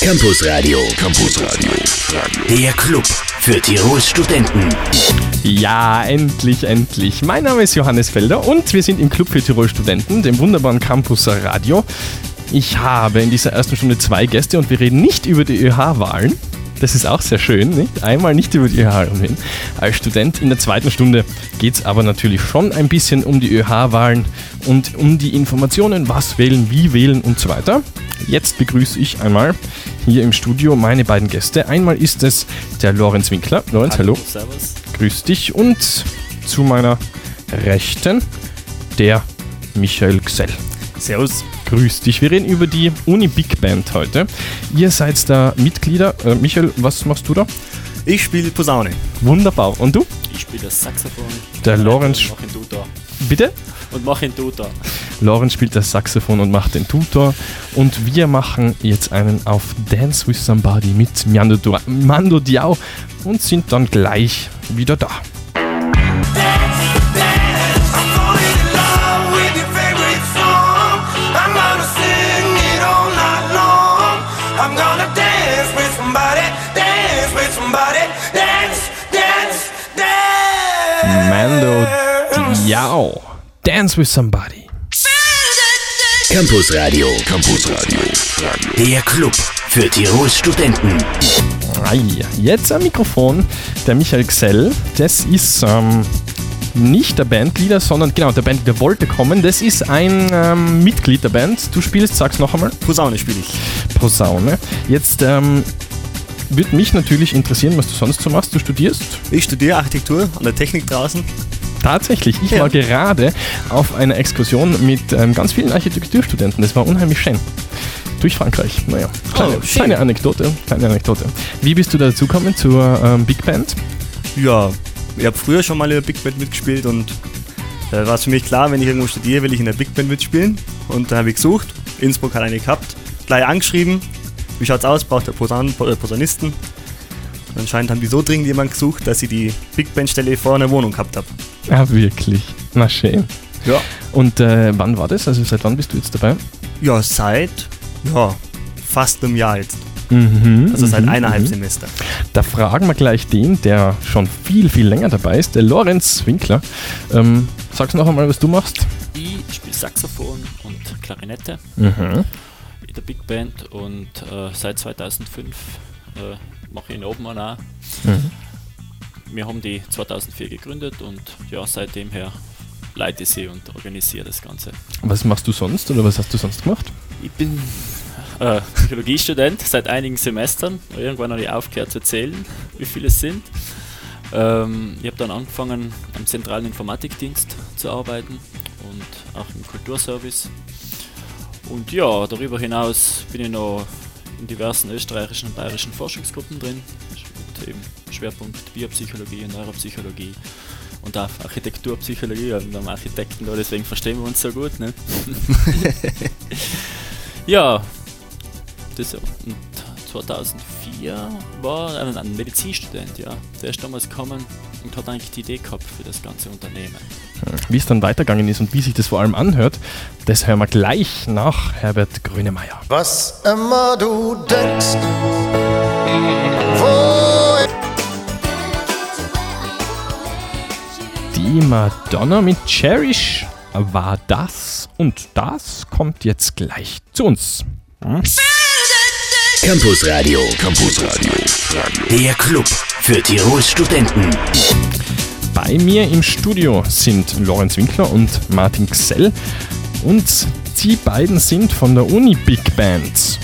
Campus Radio. Campus Radio. Der Club für Tirols Studenten. Ja, endlich, endlich. Mein Name ist Johannes Felder und wir sind im Club für Tirol Studenten, dem wunderbaren Campus Radio. Ich habe in dieser ersten Stunde zwei Gäste und wir reden nicht über die ÖH-Wahlen. Das ist auch sehr schön, nicht? Einmal nicht über die ÖH-Wahlen als Student. In der zweiten Stunde geht es aber natürlich schon ein bisschen um die ÖH-Wahlen und um die Informationen, was wählen, wie wählen und so weiter. Jetzt begrüße ich einmal hier im Studio meine beiden Gäste. Einmal ist es der Lorenz Winkler. Lorenz, hallo. hallo. Servus. Grüß dich. Und zu meiner Rechten der Michael Gsell. Servus. Grüß dich. Wir reden über die Uni Big Band heute. Ihr seid da Mitglieder. Äh, Michael, was machst du da? Ich spiele Posaune. Wunderbar. Und du? Ich spiele das Saxophon. Der Lorenz. Mach ihn Tutor. Bitte? Und mach ihn Tutor. Lorenz spielt das Saxophon und macht den Tutor. Und wir machen jetzt einen auf Dance with Somebody mit Mando, Mando Diao und sind dann gleich wieder da. Mando Diao. Dance with Somebody. Campus Radio. Campus Radio. Der Club für Tirols Studenten. Jetzt am Mikrofon der Michael Gsell. Das ist ähm, nicht der Bandleader, sondern genau, der Bandleader wollte kommen. Das ist ein ähm, Mitglied der Band. Du spielst, sag's noch einmal. Posaune spiele ich. Posaune. Jetzt ähm, würde mich natürlich interessieren, was du sonst so machst. Du studierst? Ich studiere Architektur an der Technik draußen. Tatsächlich, ich Ja. war gerade auf einer Exkursion mit ähm, ganz vielen Architekturstudenten. Das war unheimlich schön. Durch Frankreich. Naja, kleine, Oh, kleine Anekdote. Kleine Anekdote. Wie bist du dazu gekommen zur ähm, Big Band? Ja, ich habe früher schon mal in der Big Band mitgespielt und da war es für mich klar, wenn ich irgendwo studiere, will ich in der Big Band mitspielen. Und da habe ich gesucht. Innsbruck hat eine gehabt. Gleich angeschrieben. Wie schaut's aus? Braucht der Posaun äh, Posaunisten? Und anscheinend haben die so dringend jemanden gesucht, dass ich die Big Band Stelle vor einer Wohnung gehabt habe. Ja, wirklich. Na schön. Ja. Und äh, wann war das? Also seit wann bist du jetzt dabei? Ja, seit ja, fast einem Jahr jetzt. Mhm, Also seit mhm, eineinhalb mhm. Semester. Da fragen wir gleich den, der schon viel, viel länger dabei ist, der Lorenz Winkler. Ähm, sag's noch einmal, was du machst. Ich spiele Saxophon und Klarinette Mhm. In der Big Band und äh, seit 2005 äh, mache ich in Oben auch. Mhm. Wir haben die 2004 gegründet und ja, seitdem her leite ich sie und organisiere das Ganze. Was machst du sonst oder was hast du sonst gemacht? Ich bin äh, Psychologiestudent seit einigen Semestern. Irgendwann habe ich aufgehört zu zählen, wie viele es sind. Ähm, ich habe dann angefangen, am zentralen Informatikdienst zu arbeiten und auch im Kulturservice. Und ja, darüber hinaus bin ich noch in diversen österreichischen und bayerischen Forschungsgruppen drin, mit eben Schwerpunkt Biopsychologie und Neuropsychologie und auch Architekturpsychologie, und am Architekten da, deswegen verstehen wir uns so gut. Ne? Ja, das und 2004 war ein, ein Medizinstudent, ja. Der ist damals gekommen und hat eigentlich die Idee gehabt für das ganze Unternehmen. Wie es dann weitergegangen ist und wie sich das vor allem anhört, das hören wir gleich nach Herbert Grönemeyer. Was immer du denkst, wo Die Madonna mit Cherish war das und das kommt jetzt gleich zu uns. Campus Radio. Campus Radio. Der Club für Tirols Studenten. Bei mir im Studio sind Lorenz Winkler und Martin Gsell und die beiden sind von der Uni Big Band.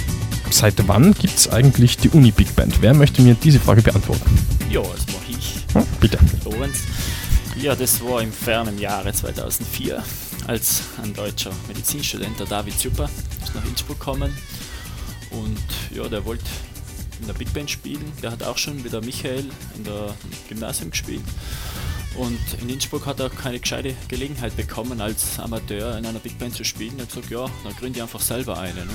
Seit wann gibt es eigentlich die Uni Big Band? Wer möchte mir diese Frage beantworten? Ja, das mache ich, Hm, bitte. Lorenz. Ja, das war im fernen Jahre 2004, als ein deutscher Medizinstudent, der David Super, ist nach Innsbruck gekommen und ja, der wollte in der Big Band spielen. Der hat auch schon der Michael in der Gymnasium gespielt. Und in Innsbruck hat er keine gescheite Gelegenheit bekommen, als Amateur in einer Big Band zu spielen. Er hat gesagt, ja, dann gründe ich einfach selber eine. Ne?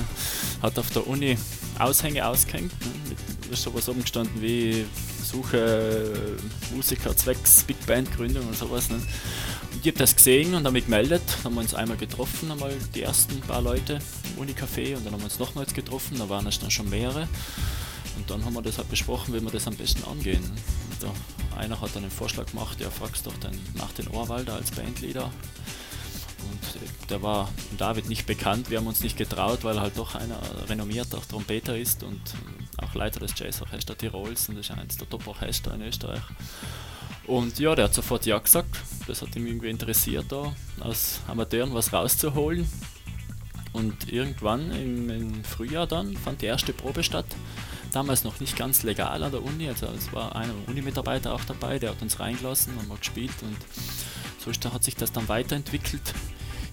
Hat auf der Uni Aushänge ausgehängt. Ne? Da ist sowas oben gestanden wie Suche äh, Musiker zwecks Big Band Gründung und sowas. Ne? ich habe das gesehen und habe gemeldet. Dann haben wir uns einmal getroffen, einmal die ersten paar Leute im Unicafé und dann haben wir uns nochmals getroffen. Da waren es dann schon mehrere. Und dann haben wir das halt besprochen, wie wir das am besten angehen. Und da, einer hat dann einen Vorschlag gemacht, ja, fragst doch den, nach den Ohrwalder als Bandleader. Und der war David nicht bekannt, wir haben uns nicht getraut, weil er halt doch einer renommierter Trompeter ist und auch Leiter des Jazzorchester Tirols und das ist eines der Top-Orchester in Österreich. Und ja, der hat sofort Ja gesagt. Das hat ihm irgendwie interessiert, da aus Amateuren was rauszuholen. Und irgendwann im, im Frühjahr dann fand die erste Probe statt. Damals noch nicht ganz legal an der Uni, also es war einer Uni-Mitarbeiter auch dabei, der hat uns reingelassen, haben wir gespielt und so hat sich das dann weiterentwickelt.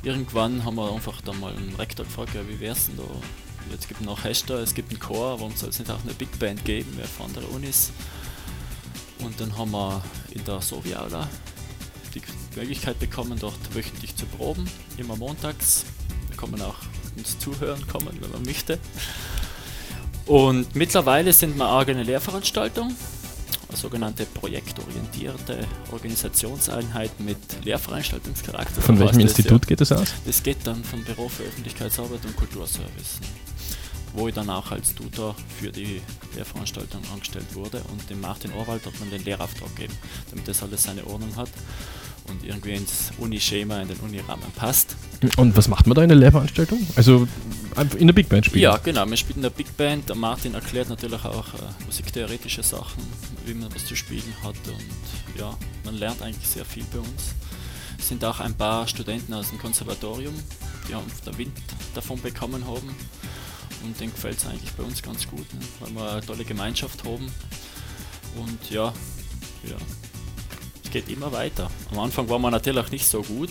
Irgendwann haben wir einfach dann mal einen Rektor gefragt, ja, wie wär's denn da? Jetzt gibt es noch Orchester, es gibt einen Chor, warum soll es nicht auch eine Big Band geben, wer von der Unis? Und dann haben wir in der Sovi-Aula die Möglichkeit bekommen, dort wöchentlich zu proben, immer montags. Da kann man auch uns zuhören kommen, wenn man möchte. Und mittlerweile sind wir auch eine Lehrveranstaltung, eine sogenannte projektorientierte Organisationseinheit mit Lehrveranstaltungscharakter. Von welchem das Institut ja, geht das aus? Das geht dann vom Büro für Öffentlichkeitsarbeit und Kulturservice wo ich dann auch als Tutor für die Lehrveranstaltung angestellt wurde und dem Martin Orwald hat man den Lehrauftrag gegeben, damit das alles seine Ordnung hat und irgendwie ins Unischema, in den Unirahmen passt. Und was macht man da in der Lehrveranstaltung? Also in der Big Band spielen? Ja, genau, man spielt in der Big Band. Der Martin erklärt natürlich auch äh, musiktheoretische Sachen, wie man was zu spielen hat und ja, man lernt eigentlich sehr viel bei uns. Es sind auch ein paar Studenten aus dem Konservatorium, die haben der Wind davon bekommen haben und denen gefällt es eigentlich bei uns ganz gut, ne? weil wir eine tolle Gemeinschaft haben. Und ja, ja, es geht immer weiter. Am Anfang waren wir natürlich nicht so gut,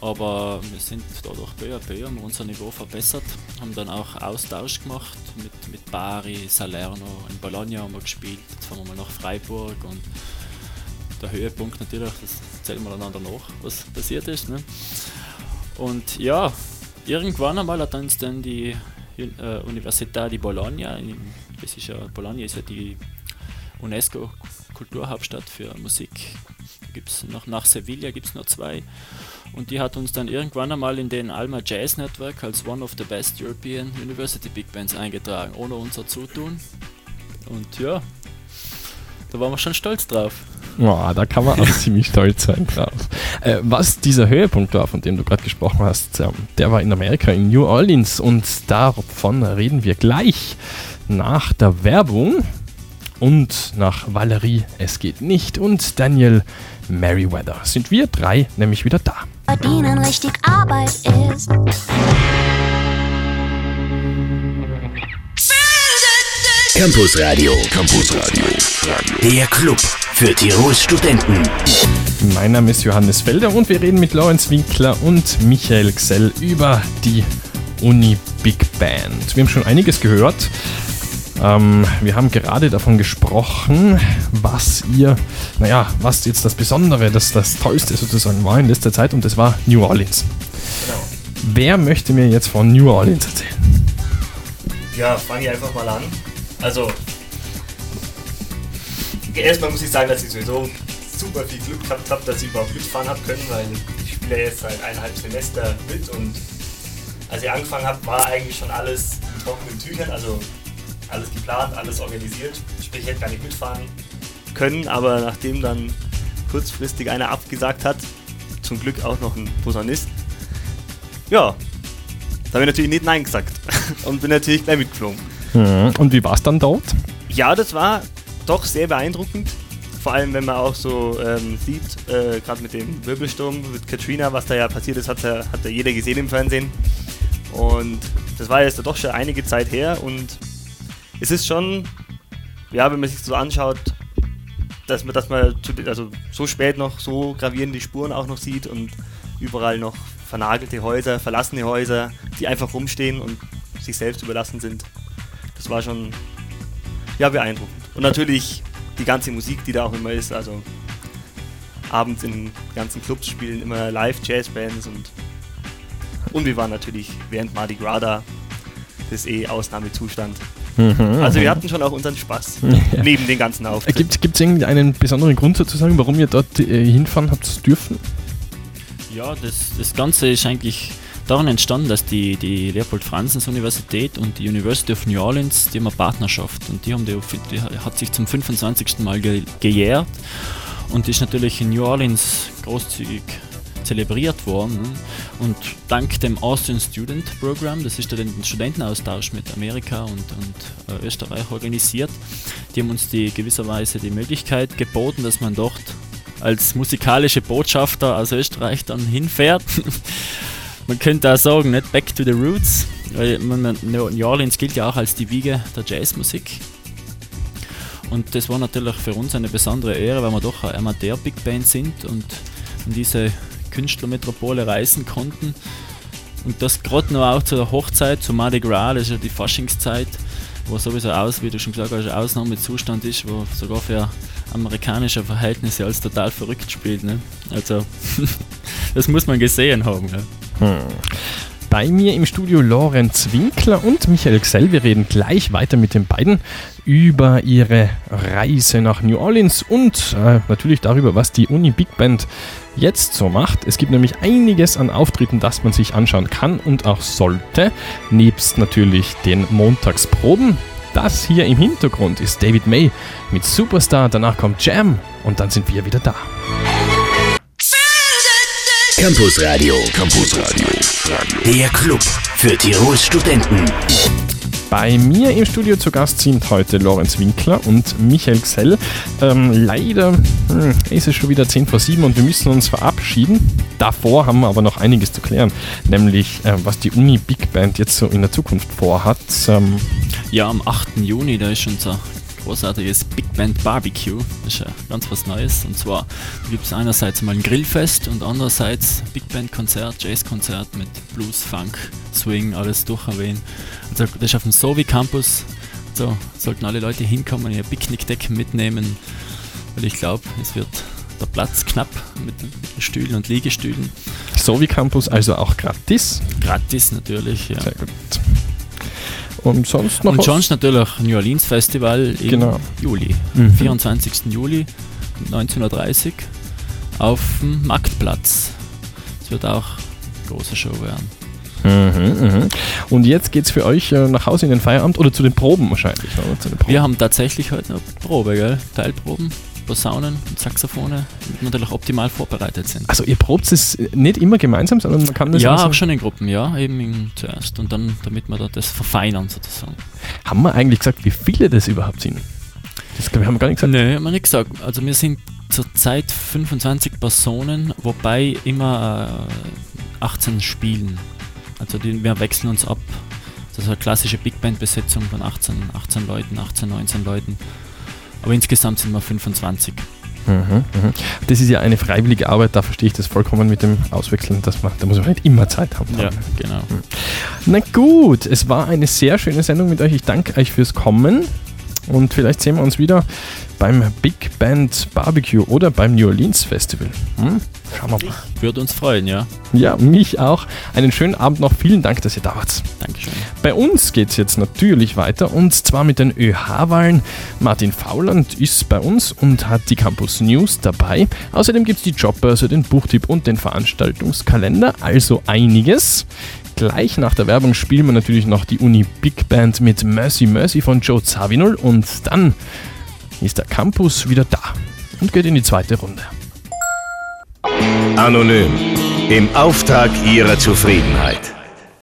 aber wir sind dadurch peu à peu haben unser Niveau verbessert, haben dann auch Austausch gemacht mit, mit Bari, Salerno, in Bologna haben wir gespielt, jetzt fahren wir mal nach Freiburg und der Höhepunkt natürlich, das erzählen wir einander nach, was passiert ist. Ne? Und ja, irgendwann einmal hat uns dann die äh, Università di Bologna. Das ist ja, Bologna ist ja die UNESCO Kulturhauptstadt für Musik. Gibt's noch nach Sevilla gibt es noch zwei. Und die hat uns dann irgendwann einmal in den Alma Jazz Network als one of the best European University Big Bands eingetragen, ohne unser Zutun. Und ja, da waren wir schon stolz drauf. Ja, da kann man auch ziemlich stolz sein drauf. Äh, was dieser Höhepunkt war, von dem du gerade gesprochen hast, ähm, der war in Amerika, in New Orleans. Und davon reden wir gleich nach der Werbung. Und nach Valerie, es geht nicht. Und Daniel Merriweather sind wir drei nämlich wieder da. Verdienen richtig Arbeit ist. Campus Radio. Campus Radio. Der Club für Tirols Studenten. Mein Name ist Johannes Felder und wir reden mit Lorenz Winkler und Michael Gsell über die Uni Big Band. Wir haben schon einiges gehört. Ähm, wir haben gerade davon gesprochen, was ihr, naja, was jetzt das Besondere, das, das Tollste sozusagen war in letzter Zeit und das war New Orleans. Genau. Wer möchte mir jetzt von New Orleans erzählen? Ja, fange ich einfach mal an. Also, erstmal muss ich sagen, dass ich sowieso super viel Glück gehabt habe, dass ich überhaupt mitfahren habe können, weil ich spiele jetzt seit eineinhalb Semester mit und als ich angefangen habe, war eigentlich schon alles in trockenen Tüchern, also alles geplant, alles organisiert. Sprich, ich hätte gar nicht mitfahren können, aber nachdem dann kurzfristig einer abgesagt hat, zum Glück auch noch ein Posaunist, ja, da habe ich natürlich nicht Nein gesagt und bin natürlich gleich mitgeflogen. Mhm. Und wie war es dann dort? Ja, das war doch sehr beeindruckend. Vor allem, wenn man auch so ähm, sieht, äh, gerade mit dem Wirbelsturm, mit Katrina, was da ja passiert ist, hat ja, hat ja jeder gesehen im Fernsehen. Und das war jetzt doch schon einige Zeit her und es ist schon, ja, wenn man sich so anschaut, dass man, dass man also so spät noch so gravierende Spuren auch noch sieht und überall noch vernagelte Häuser, verlassene Häuser, die einfach rumstehen und sich selbst überlassen sind das war schon ja, beeindruckend. Und natürlich die ganze Musik, die da auch immer ist. Also abends in ganzen Clubs spielen immer Live-Jazz-Bands und, und wir waren natürlich während Mardi Gras da. Das ist eh Ausnahmezustand. Mhm, also wir hatten schon auch unseren Spaß, ja. neben den ganzen Auftritten. Gibt es irgendeinen besonderen Grund sozusagen, warum ihr dort äh, hinfahren habt dürfen? Ja, das, das Ganze ist eigentlich daran entstanden, dass die, die Leopold-Franzens-Universität und die University of New Orleans, die haben eine Partnerschaft und die, haben die, die hat sich zum 25. Mal ge, gejährt und ist natürlich in New Orleans großzügig zelebriert worden. Und dank dem Austin Student Program, das ist den Studentenaustausch mit Amerika und, und äh, Österreich organisiert, die haben uns die gewisserweise die Möglichkeit geboten, dass man dort als musikalische Botschafter aus Österreich dann hinfährt. man könnte auch sagen, nicht back to the roots, weil man, New Orleans gilt ja auch als die Wiege der Jazzmusik. Und das war natürlich für uns eine besondere Ehre, weil wir doch eine Amateur-Big Band sind und diese Künstlermetropole reisen konnten. Und das gerade noch auch zur Hochzeit, zu Mardi Gras, das ist ja die Faschingszeit, wo sowieso aus, wie du schon gesagt hast, Ausnahmezustand ist, wo sogar für amerikanische Verhältnisse als total verrückt spielt. Ne? Also, das muss man gesehen haben. Ja. Hm. Bei mir im Studio Lorenz Winkler und Michael Xell. Wir reden gleich weiter mit den beiden über ihre Reise nach New Orleans und äh, natürlich darüber, was die Uni Big Band jetzt so macht. Es gibt nämlich einiges an Auftritten, das man sich anschauen kann und auch sollte, nebst natürlich den Montagsproben. Das hier im Hintergrund ist David May mit Superstar, danach kommt Jam und dann sind wir wieder da. Campus Radio. Campus Radio. Der Club für Tirols Studenten. Bei mir im Studio zu Gast sind heute Lorenz Winkler und Michael Xell. Ähm, leider hm, ist es schon wieder 10 vor 7 und wir müssen uns verabschieden. Davor haben wir aber noch einiges zu klären, nämlich äh, was die Uni Big Band jetzt so in der Zukunft vorhat. Ähm, ja, am 8. Juni, da ist unser großartiges Big Band Barbecue. Das ist ja ganz was Neues. Und zwar gibt es einerseits mal ein Grillfest und andererseits Big Band Konzert, Jazz-Konzert mit Blues, Funk, Swing, alles durcherwähnen. Also das ist auf dem Sovi Campus. So sollten alle Leute hinkommen, ihr Picknickdeck mitnehmen, weil ich glaube, es wird der Platz knapp mit, mit Stühlen und Liegestühlen. Sovi Campus also auch gratis? Gratis natürlich, ja. Sehr gut. Und sonst noch Und sonst natürlich New Orleans Festival im Genau. Juli, Mhm. 24. Juli 19.30 auf dem Marktplatz. Es wird auch eine große Show werden. Mhm, mhm. Und jetzt geht's für euch äh, nach Hause in den Feierabend oder zu den Proben wahrscheinlich. Oder? Zu den Proben. Wir haben tatsächlich heute eine Probe, gell? Teilproben, Posaunen und Saxophone, natürlich optimal vorbereitet sind. also ihr probt es nicht immer gemeinsam, sondern man kann das Ja, auch schon in Gruppen, ja, eben zuerst und dann, damit wir da das verfeinern sozusagen. Haben wir eigentlich gesagt, wie viele das überhaupt sind? Das ich, haben wir gar nicht gesagt. Nee, haben wir nicht gesagt. Also wir sind zurzeit 25 Personen, wobei immer äh, 18 spielen. Also die, wir wechseln uns ab. Das ist eine klassische Big Band Besetzung von 18, 18 Leuten, 18, 19 Leuten. Aber insgesamt sind wir 25. Mhm, mhm. Das ist ja eine freiwillige Arbeit, da verstehe ich das vollkommen mit dem Auswechseln, dass man, da muss man nicht immer Zeit haben. Ja, genau. Na gut, es war eine sehr schöne Sendung mit euch. Ich danke euch fürs Kommen und vielleicht sehen wir uns wieder beim Big Band Barbecue oder beim New Orleans Festival. Hm? Schauen wir mal. Würde uns freuen, ja. Ja, mich auch. Einen schönen Abend noch. Vielen Dank, dass ihr da wart. Dankeschön. Bei uns geht es jetzt natürlich weiter und zwar mit den ÖH-Wahlen. Martin Fauland ist bei uns und hat die Campus News dabei. Außerdem gibt es die Jobbörse, den Buchtipp und den Veranstaltungskalender, also einiges. Gleich nach der Werbung spielen wir natürlich noch die Uni Big Band mit Mercy Mercy von Joe Zawinul und dann ist der Campus wieder da und geht in die zweite Runde. Anonym. Im Auftrag ihrer Zufriedenheit.